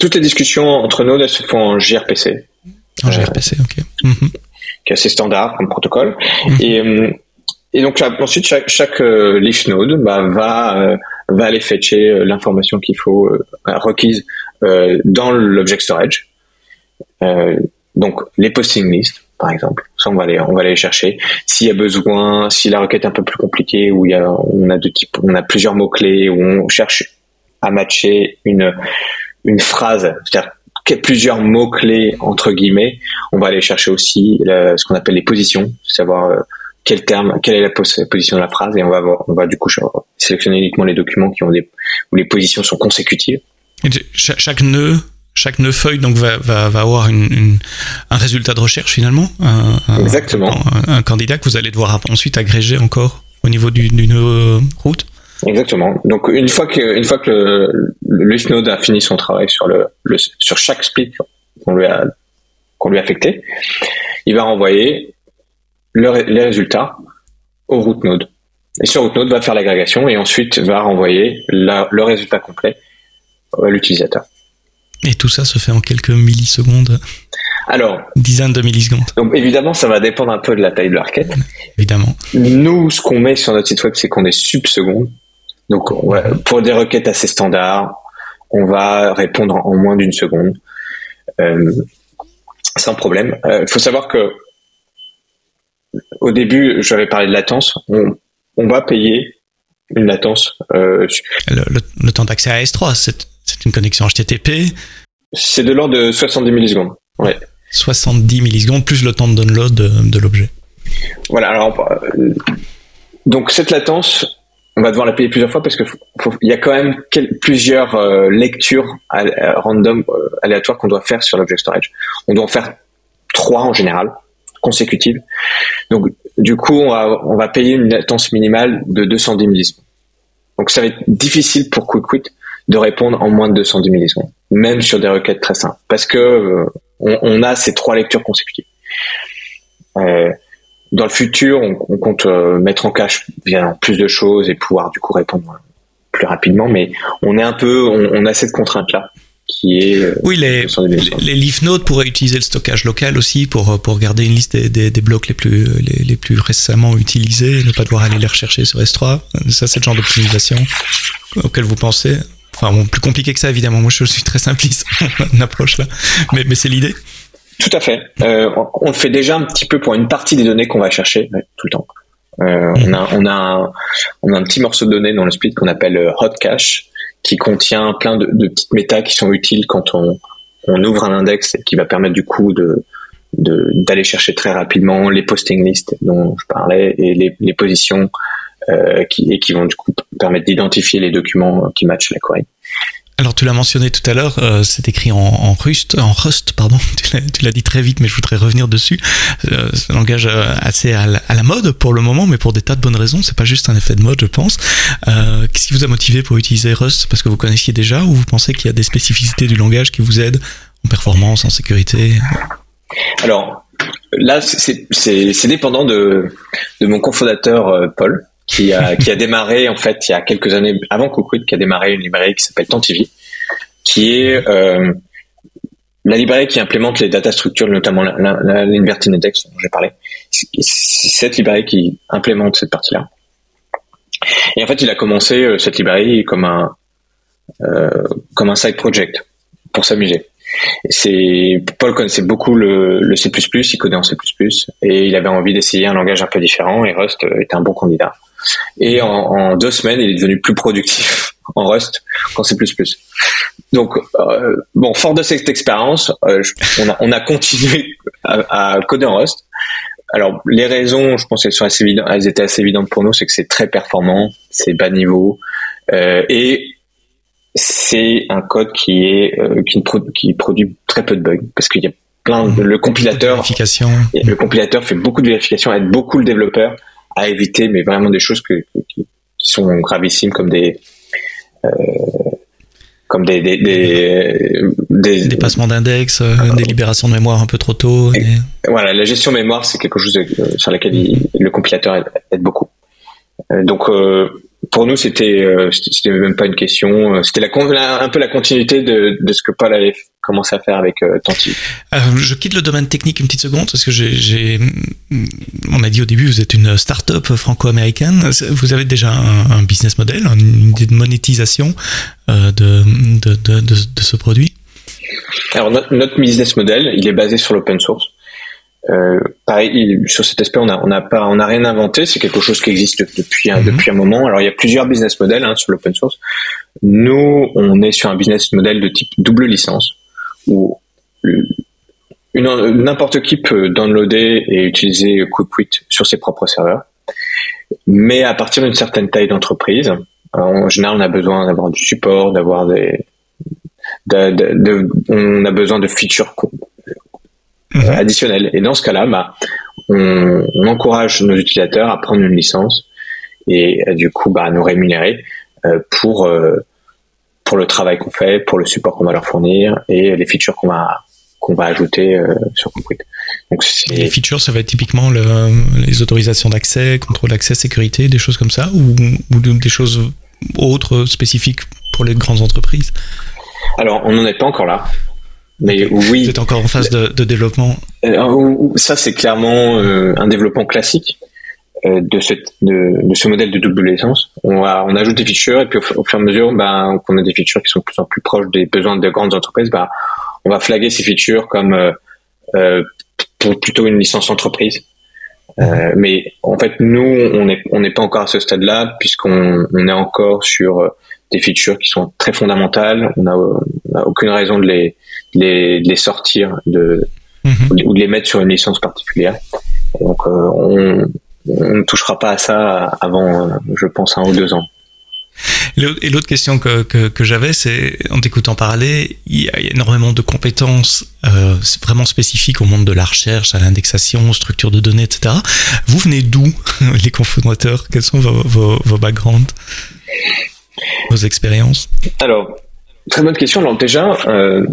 Toutes les discussions entre nodes elles se font en gRPC. En gRPC, ok. Mhm. Qui est assez standard comme protocole. Mhm. Et euh, et donc ensuite, chaque, chaque euh, leaf node bah, va va aller fetcher l'information qu'il faut requise dans l'object storage. Donc les posting lists, par exemple, ça on va aller on va aller chercher. S'il y a besoin, si la requête est un peu plus compliquée, où il y a on a de type, on a plusieurs mots clés, où on cherche à matcher une une phrase, c'est-à-dire plusieurs mots clés entre guillemets, on va aller chercher aussi ce qu'on appelle les positions, savoir euh, quel terme, quelle est la position de la phrase, et on va on va du coup sélectionner uniquement les documents qui ont des où les positions sont consécutives. chaque nœud chaque nœud feuille donc va, va, va avoir une, un résultat de recherche finalement. Un, Exactement. Un, candidat que vous allez devoir ensuite agréger encore au niveau du, euh, route. Exactement. Donc une fois que une fois que le, le node a fini son travail sur le, le sur chaque split qu'on lui a qu'on lui a affecté, il va renvoyer le, les résultats au root node. Et sur Outnote va faire l'agrégation et ensuite va renvoyer le résultat complet à l'utilisateur. Et tout ça se fait en quelques millisecondes alors, dizaines de millisecondes. Donc évidemment, ça va dépendre un peu de la taille de la requête. Évidemment. Nous, ce qu'on met sur notre site web, c'est qu'on est subseconde. Donc, pour des requêtes assez standards, on va répondre en moins d'une seconde, euh, sans problème. Il euh, faut savoir que au début, j'avais parlé de latence. On, va payer une latence. Euh, le, temps d'accès à S3, c'est une connexion HTTP. C'est de l'ordre de 70 millisecondes. Ouais. 70 millisecondes plus le temps de download de, l'objet. Voilà, alors donc cette latence, on va devoir la payer plusieurs fois parce que il y a quand même plusieurs euh, lectures random euh, aléatoires qu'on doit faire sur l'object storage. On doit en faire trois en général consécutives. Donc du coup, on va, on va payer une latence minimale de 210 millisecondes. Donc ça va être difficile pour QuickQuit de répondre en moins de 210 millisecondes, même sur des requêtes très simples, parce que euh, on, a ces trois lectures consécutives. Euh, dans le futur, on, compte euh, mettre en cache bien plus de choses et pouvoir du coup répondre plus rapidement, mais on est un peu, on, a cette contrainte là qui est. Oui, les, les leaf notes pourraient utiliser le stockage local aussi pour pour garder une liste des, des, blocs les plus les, les, plus récemment utilisés, ne pas devoir aller les rechercher sur S3. Ça, c'est le genre d'optimisation auquel vous pensez. Enfin, bon, plus compliqué que ça, évidemment. Moi, je suis très simpliste, (laughs) une approche là. Mais, c'est l'idée. Tout à fait. Euh, on le fait déjà un petit peu pour une partie des données qu'on va chercher tout le temps. Euh, on, a, un, petit morceau de données dans le split qu'on appelle euh, hot cache, qui contient plein de, petites méta qui sont utiles quand on, ouvre un index et qui va permettre du coup d'aller chercher très rapidement les posting lists dont je parlais et les, positions qui, et qui vont du coup permettre d'identifier les documents qui matchent la query. Alors tu l'as mentionné tout à l'heure, euh, c'est écrit en, en, Rust, en Rust pardon. (laughs) Tu l'as dit très vite, mais je voudrais revenir dessus. Euh, c'est un langage euh, assez à la, mode pour le moment, mais pour des tas de bonnes raisons. C'est pas juste un effet de mode, je pense. Euh, Qu'est-ce qui vous a motivé pour utiliser Rust? Parce que vous connaissiez déjà, ou vous pensez qu'il y a des spécificités du langage qui vous aident en performance, en sécurité? Alors là, c'est dépendant de, de mon cofondateur Paul qui a, qui a démarré en fait il y a quelques années avant Cookweed, qui a démarré une librairie qui s'appelle Tantivy, qui est euh, la librairie qui implémente les data structures, notamment l'Inverted Index dont j'ai parlé. C'est cette librairie qui implémente cette partie-là. Et en fait, il a commencé euh, cette librairie comme un euh, comme un side project pour s'amuser. C'est Paul connaissait beaucoup le, le C++, il codait en C++, et il avait envie d'essayer un langage un peu différent, et Rust était un bon candidat. Et en, deux semaines, il est devenu plus productif en Rust qu'en C++. Donc, euh, bon, fort de cette expérience, euh, on, a, on, a, continué à, coder en Rust. Alors, les raisons, je pense qu'elles sont assez évidentes, elles étaient assez évidentes pour nous, c'est que c'est très performant, c'est bas niveau, euh, et c'est un code qui est qui, qui, produit très peu de bugs parce qu'il y a plein de, le compilateur le compilateur fait beaucoup de vérifications aide beaucoup le développeur à éviter, mais vraiment des choses que, qui, sont gravissimes comme des euh, comme des des, des, des, passements d'index, euh, des libérations de mémoire un peu trop tôt. Voilà, la gestion mémoire, c'est quelque chose euh, sur laquelle le compilateur aide, beaucoup. donc pour nous, c'était c'était même pas une question. C'était la, un peu la continuité de, de ce que Paul avait commencer à faire avec euh, Tanti euh, Je quitte le domaine technique une petite seconde parce que j'ai, on a dit au début, vous êtes une start-up franco-américaine. Vous avez déjà un, business model, une idée de monétisation euh, de, de, de, de, ce produit? Alors notre, business model, il est basé sur l'open source. Euh, pareil, sur cet aspect, on n'a on a pas, on a rien inventé. C'est quelque chose qui existe depuis un, mhm. depuis un moment. Alors, il y a plusieurs business models hein, sur l'open source. Nous, on est sur un business model de type double licence où n'importe qui peut downloader et utiliser QuickQuit sur ses propres serveurs. Mais à partir d'une certaine taille d'entreprise, en général, on a besoin d'avoir du support, d'avoir des, on a besoin de features mhm. additionnelles. Et dans ce cas-là, bah, on, encourage nos utilisateurs à prendre une licence et du coup, bah, à nous rémunérer euh, pour euh, pour le travail qu'on fait, pour le support qu'on va leur fournir et les features qu'on va qu'on va ajouter sur QuickWit. Donc les features, ça va être typiquement le, les autorisations d'accès, contrôle d'accès, sécurité, des choses comme ça, ou, ou des choses autres spécifiques pour les grandes entreprises? Alors, on n'en est pas encore là. Mais oui. Vous êtes encore en phase de, de développement euh, Ça, c'est clairement euh, un développement classique euh, de, cette, de, de, ce modèle de double licence. On, va, on ajoute des features et puis au, fur et à mesure ben, qu'on a des features qui sont de plus en plus proches des besoins de grandes entreprises, ben, on va flaguer ces features comme euh, pour plutôt une licence entreprise. Euh, mais en fait, nous, on n'est on n'est pas encore à ce stade-là puisqu'on on est encore sur des features qui sont très fondamentales. On n'a aucune raison de les, les, les sortir de, mhm. ou de les mettre sur une licence particulière. Donc, euh, on, on ne touchera pas à ça avant, je pense, un ou deux ans. Et l'autre question que, que, que j'avais, c'est en t'écoutant parler, il y a énormément de compétences euh, vraiment spécifiques au monde de la recherche, à l'indexation, aux structures de données, etc. Vous venez d'où, (laughs) les cofondateurs? Quels sont vos, vos, vos backgrounds? Vos expériences? Alors, très bonne question. Alors déjà, euh,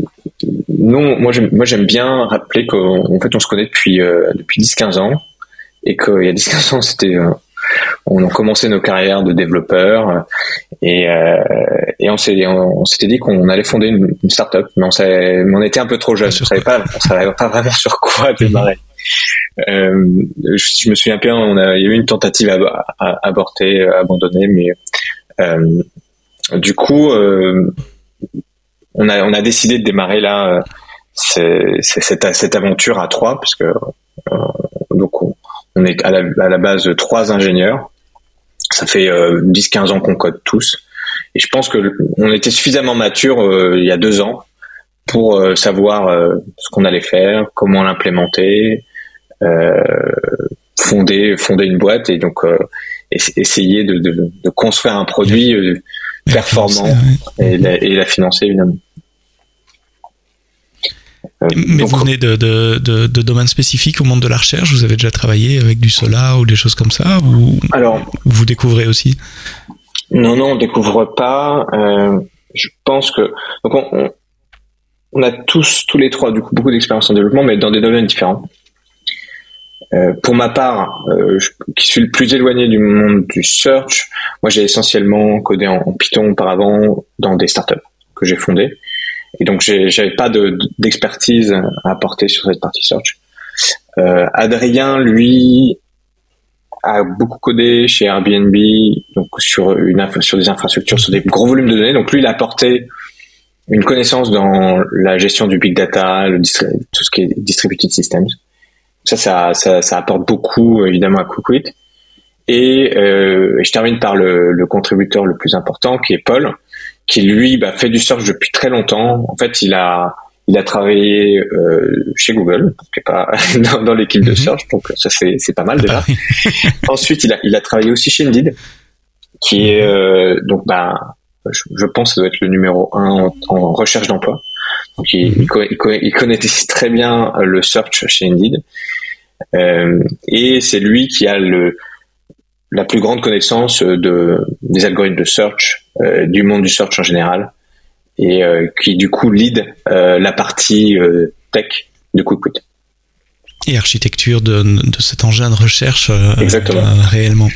non, moi j'aime, moi j'aime bien rappeler qu'en fait on se connaît depuis euh, depuis 10-15 ans et qu'il y a 10-15 ans c'était euh, on a commencé nos carrières de développeurs et, euh, et on s'est on, s'était dit qu'on allait fonder une, une start-up mais on, on était un peu trop jeunes. On savait pas on savait pas vraiment sur quoi démarrer. Euh, je, je, me souviens bien on a il y a eu une tentative à, à, aborter abandonnée mais euh, du coup, euh, on a on a décidé de démarrer là c'est, cette, cette aventure à trois, puisque euh, donc on, est à la, à la, base trois ingénieurs. Ça fait 10-15 ans qu'on code tous, et je pense que on était suffisamment mature il y a deux ans pour savoir ce qu'on allait faire, comment l'implémenter, fonder fonder une boîte, et donc essayer de, de, de, construire un produit euh, performant et, la, et, la, financer évidemment. Euh, Mais vous venez de, de, de, de, domaines spécifiques au monde de la recherche Vous avez déjà travaillé avec du solar ou des choses comme ça ou Alors, vous découvrez aussi? Non, non, on découvre pas. Euh, je pense que donc on, on, a tous, tous les trois, du coup, beaucoup d'expérience en développement, mais dans des domaines différents. Euh, pour ma part, euh, qui suis le plus éloigné du monde du search, moi j'ai essentiellement codé en, Python auparavant dans des startups que j'ai fondées. Et donc j'avais pas d'expertise à apporter sur cette partie search. Euh, Adrien, lui, a beaucoup codé chez Airbnb, donc sur une sur des infrastructures, sur des gros volumes de données. Donc lui, il a apporté une connaissance dans la gestion du big data, le tout ce qui est distributed systems. Ça, ça, ça, ça, apporte beaucoup évidemment à QuickWit. Et euh, je termine par le, le, contributeur le plus important, qui est Paul, qui lui bah, fait du search depuis très longtemps. En fait, il a il a travaillé euh, chez Google, est pas (laughs) dans, dans l'équipe de mhm. search, donc ça c'est c'est pas mal déjà. Ah (laughs) Ensuite, il a il a travaillé aussi chez Indeed, qui est euh, donc bah je, je, pense que ça doit être le numéro un en, en recherche d'emploi. Donc il, mhm. il, il, connaît très bien le search chez Indeed. Euh, et c'est lui qui a le, la plus grande connaissance de, des algorithmes de search, euh, du monde du search en général, et euh, qui du coup lead euh, la partie euh, tech de QuickWit. Et architecture de, de cet engin de recherche Exactement. réellement.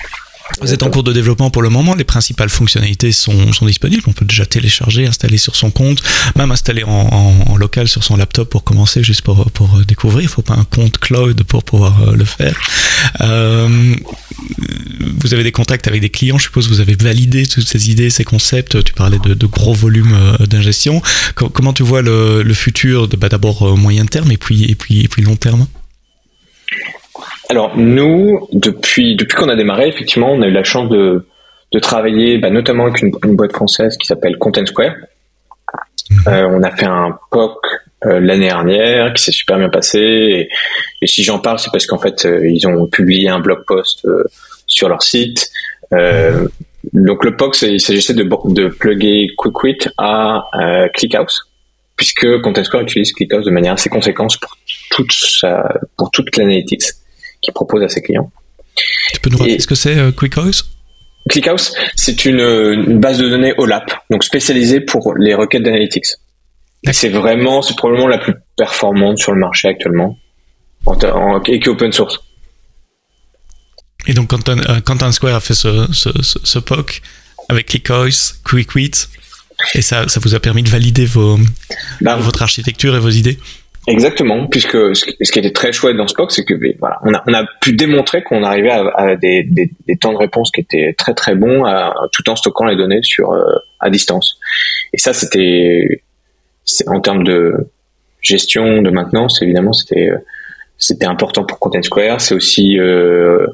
Vous êtes en cours de développement pour le moment, les principales fonctionnalités sont, sont, disponibles, on peut déjà télécharger, installer sur son compte, même installer en, local sur son laptop pour commencer, juste pour, pour découvrir, il faut pas un compte cloud pour pouvoir euh, le faire. Euh, vous avez des contacts avec des clients, je suppose vous avez validé toutes ces idées, ces concepts, tu parlais de, gros volumes euh, d'ingestion. Comment tu vois le, futur, bah, d'abord moyen terme et puis, et puis, et puis long terme? Alors nous, depuis depuis qu'on a démarré, effectivement, on a eu la chance de, de travailler bah, notamment avec une, boîte française qui s'appelle Content Square. Mhm. Euh, on a fait un POC euh, l'année dernière qui s'est super bien passé. Et, et si j'en parle, c'est parce qu'en fait, euh, ils ont publié un blog post sur leur site. donc le POC, il s'agissait de, de plugger QuickWit à ClickHouse puisque Content Square utilise ClickHouse de manière assez conséquente pour toute sa, pour toute l'analytics qu'il propose à ses clients. Tu peux nous rappeler ce que c'est euh, ClickHouse ClickHouse, c'est une, une, base de données OLAP, donc spécialisée pour les requêtes d'analytics. c'est vraiment, c'est probablement la plus performante sur le marché actuellement, en, et qui est open source. Et donc, Quentin, euh, Square a fait ce, ce, ce, POC avec ClickOis, QuickWit, et ça, ça vous a permis de valider vos, bah, votre architecture et vos idées? Exactement, puisque ce qui était très chouette dans ce POC, c'est que ben, voilà, on a, on a pu démontrer qu'on arrivait à, à des, des, des, temps de réponse qui étaient très très bons, à, tout en stockant les données sur euh, à distance. Et ça, c'était en termes de gestion, de maintenance, évidemment, c'était c'était important pour Content Square. C'est aussi euh,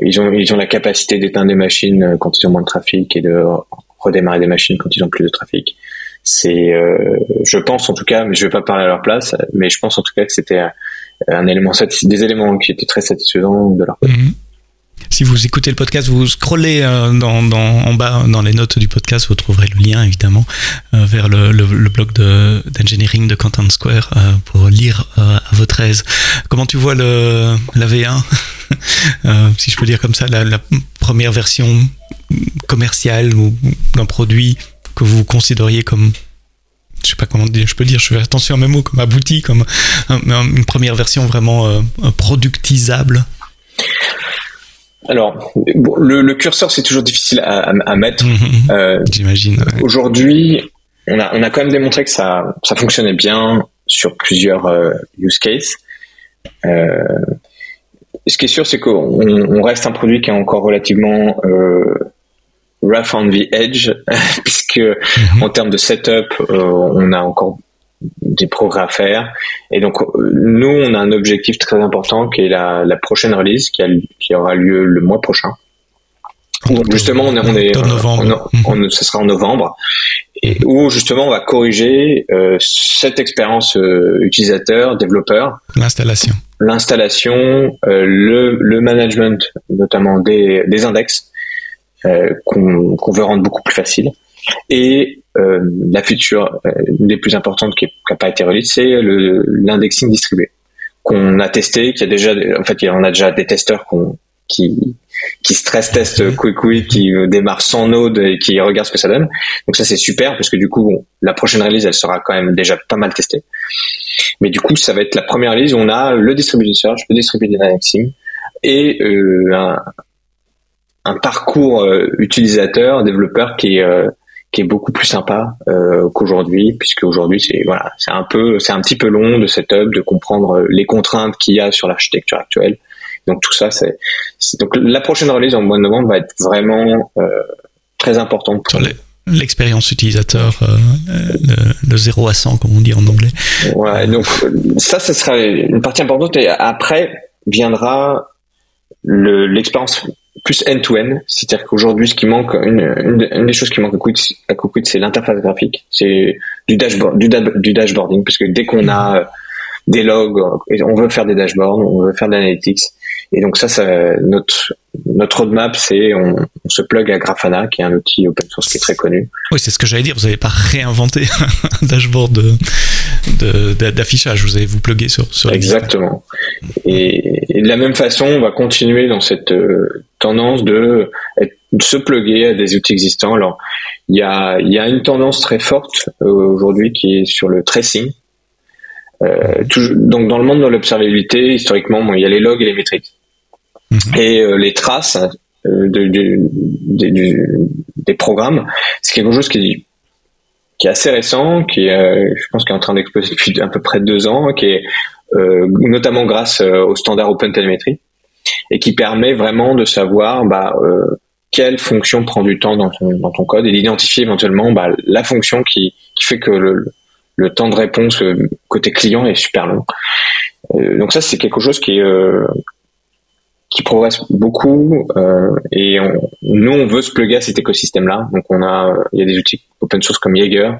ils ont ils ont la capacité d'éteindre des machines quand ils ont moins de trafic et de redémarrer des machines quand ils ont plus de trafic c'est, euh, je pense en tout cas, mais je vais pas parler à leur place, mais je pense en tout cas que c'était un élément des éléments qui étaient très satisfaisants de leur côté. Mhm. Si vous écoutez le podcast, vous scrollez euh, dans, dans, en bas dans les notes du podcast, vous trouverez le lien évidemment euh, vers le, le, le blog d'engineering de, de Content Square pour lire à votre aise. Comment tu vois le, la V1 (laughs) Si je peux dire comme ça, la, la première version commerciale ou d'un produit que vous considériez comme je sais pas comment dire, je peux dire, je fais attention à mes mots, comme abouti, comme une première version vraiment euh, productisable Alors, le, curseur, c'est toujours difficile à, mettre. Mhm. Euh, J'imagine. Aujourd'hui, on a, on a quand même démontré que ça, ça fonctionnait bien sur plusieurs euh, use cases. ce qui est sûr, c'est qu'on reste un produit qui est encore relativement rough on the edge, (laughs) puisque mhm. en termes de setup, euh, on a encore des progrès à faire. Et donc, nous, on a un objectif très important qui est la, la prochaine release qui, a, qui aura lieu le mois prochain. justement, on est, on est, on, mhm. ce sera en novembre, et où justement on va corriger euh, cette expérience euh, utilisateur, développeur, l'installation, l'installation, euh, le, le management, notamment des, des index, euh, qu'on veut rendre beaucoup plus facile. Et euh, la feature euh, des plus importantes qui n'a pas été release, c'est l'indexing distribué qu'on a testé, qui a déjà, en fait, on a déjà des testeurs qui qui stress test quick qui démarre sans node et qui regarde ce que ça donne. Donc ça c'est super parce que du coup la prochaine release elle sera quand même déjà pas mal testée. Mais du coup ça va être la première release où on a le distributed search, le distributed indexing et euh, un, un parcours euh, utilisateur, développeur qui est euh, qui est beaucoup plus sympa euh, qu'aujourd'hui, puisque aujourd'hui c'est voilà, c'est un peu, c'est un petit peu long de setup, de comprendre les contraintes qu'il y a sur l'architecture actuelle. Donc tout ça, c'est donc la prochaine release en mois de novembre va être vraiment très importante. Sur l'expérience utilisateur, le, 0 à 100 comme on dit en anglais. Ouais, donc ça, ce sera une partie importante. Et après viendra l'expérience plus end-to-end. C'est-à-dire qu'aujourd'hui, ce qui manque, une, des choses qui manque à c'est l'interface graphique, c'est du dashboard, du, du, dashboarding, parce que dès qu'on a euh, des logs, on veut faire des dashboards, on veut faire de l'analytics, et donc ça, ça notre notre roadmap, c'est on, on, se plug à Grafana, qui est un outil open source qui est très connu. Oui, c'est ce que j'allais dire. Vous n'avez pas réinventé un dashboard d'affichage. vous avez vous plugué sur sur. Exactement. Et, et, de la même façon, on va continuer dans cette euh, tendance de, se plugger à des outils existants. Alors, il y a il y a une tendance très forte euh, aujourd'hui qui est sur le tracing. Euh, donc dans le monde de l'observabilité, historiquement, il y a les logs et les métriques. Mhm. Et euh, les traces euh, des programmes, c'est quelque chose qui est, qui est assez récent, qui est, je pense, qui est en train d'exploser depuis à peu près deux ans, qui est notamment grâce au standard OpenTelemetry et qui permet vraiment de savoir bah, quelle fonction prend du temps dans ton, dans ton code et d'identifier éventuellement bah, la fonction qui, qui fait que le, le temps de réponse côté client est super long. donc ça, c'est quelque chose qui est, qui progresse beaucoup euh, et nous on veut se plugger à cet écosystème là donc on a il y a des outils open source comme Jaeger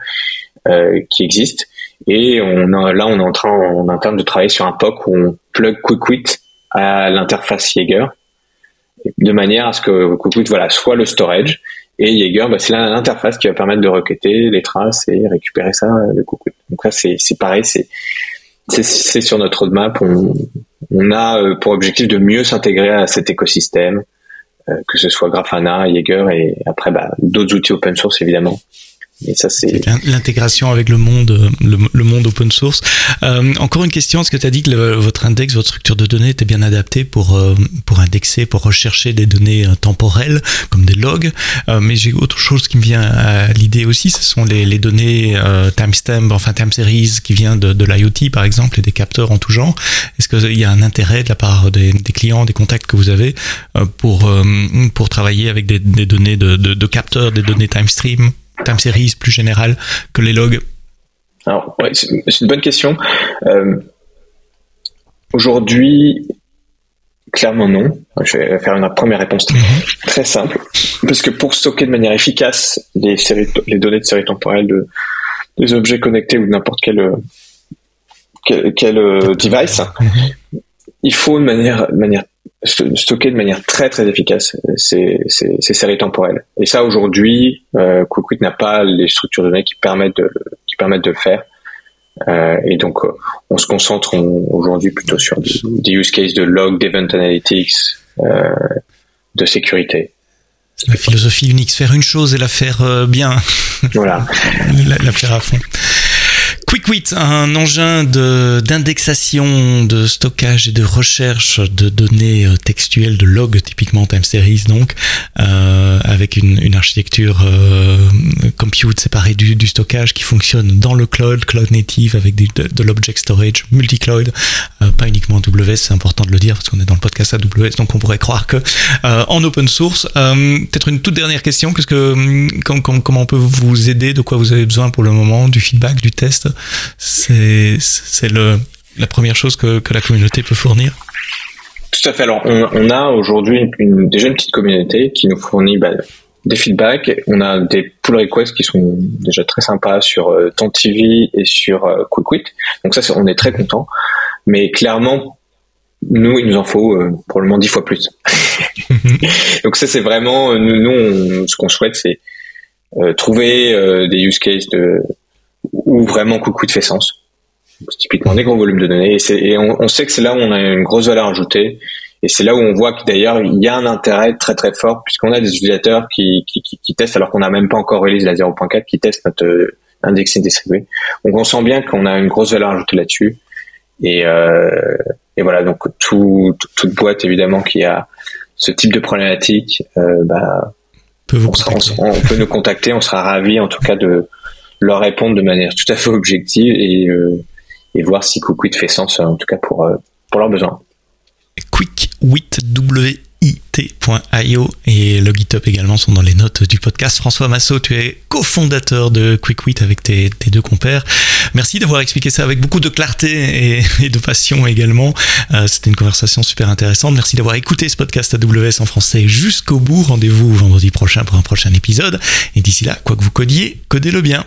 euh, qui existent et on a, là on est en train en interne de travailler sur un POC où on plug QuickWit à l'interface Jaeger de manière à ce que QuickWit voilà soit le storage et Jaeger bah, c'est l'interface qui va permettre de requêter les traces et récupérer ça de QuickWit donc là c'est pareil c'est sur notre roadmap. On, on a euh, pour objectif de mieux s'intégrer à cet écosystème, euh, que ce soit Grafana, Jaeger et après bah, d'autres outils open source évidemment, Et ça, c'est l'intégration avec le monde, le, monde open source. Euh, encore une question est-ce que tu as dit que votre index, votre structure de données était bien adaptée pour euh, pour indexer, pour rechercher des données euh, temporelles comme des logs? mais j'ai autre chose qui me vient à l'idée aussi, ce sont les, les données timestamp, enfin time series qui vient de, de l'IoT par exemple et des capteurs en tout genre. Est-ce qu'il y a un intérêt de la part des, des clients, des contacts que vous avez pour pour travailler avec des, des données de, de, de capteurs, des données time stream? Time series plus général que les logs Alors, ouais, c'est une bonne question. Euh, Aujourd'hui, clairement non. Je vais faire une première réponse très, mhm. simple. Parce que pour stocker de manière efficace les, séries, les données de série temporelle de, des objets connectés ou de n'importe quel, quel, euh, device, mhm. il faut de manière, de manière stocker de manière très très efficace ces, ces, ces séries temporelles. Et ça aujourd'hui, euh, QuickWit n'a pas les structures de données qui permettent de, qui permettent de le faire. Euh, et donc, euh, on se concentre aujourd'hui plutôt sur des, use cases de log, d'event analytics, euh, de sécurité. La philosophie Unix, faire une chose et la faire euh, bien. Voilà. (laughs) la, faire à fond. QuickWit, un engin d'indexation, de, stockage et de recherche de données euh, textuelles, de logs typiquement time series donc, euh, avec une, une architecture euh, compute séparée du, du, stockage qui fonctionne dans le cloud, cloud native avec des, de, l'object storage multi-cloud, euh, pas uniquement AWS, c'est important de le dire parce qu'on est dans le podcast AWS, donc on pourrait croire que euh, en open source. Peut-être une toute dernière question, qu'est-ce que, comment on peut vous aider, de quoi vous avez besoin pour le moment, du feedback, du test? C'est la première chose que, la communauté peut fournir. Tout à fait. Alors, on, a aujourd'hui déjà une petite communauté qui nous fournit bah, des feedbacks. On a des pull requests qui sont déjà très sympas sur euh, TV et sur euh, QuickWit. Donc ça, on est très content. Mais clairement, nous, il nous en faut euh, probablement dix fois plus. (laughs) Donc ça, c'est vraiment euh, nous, ce qu'on souhaite, c'est trouver des use cases de où vraiment QuickWit fait sens. Typiquement des gros volumes de données. Et, on, sait que c'est là où on a une grosse valeur ajoutée. Et c'est là où on voit que d'ailleurs il y a un intérêt très très fort puisqu'on a des utilisateurs qui, qui, qui, testent alors qu'on n'a même pas encore release la 0.4 qui testent notre euh, indexing distribué. Donc on sent bien qu'on a une grosse valeur ajoutée là-dessus. Et, euh, et voilà donc tout, toute boîte évidemment qui a ce type de problématique, euh, bah, peut vous on, on, peut nous contacter. On sera ravi en tout cas de leur répondre de manière tout à fait objective et, euh, et voir si Quick fait sens, en tout cas pour, euh, pour leurs besoins t.io et le GitHub également sont dans les notes du podcast. François Massot, tu es cofondateur de QuickWit avec tes, deux compères. Merci d'avoir expliqué ça avec beaucoup de clarté et, de passion également. C'était une conversation super intéressante. Merci d'avoir écouté ce podcast AWS en français jusqu'au bout. Rendez-vous vendredi prochain pour un prochain épisode. Et d'ici là, quoi que vous codiez, codez-le bien.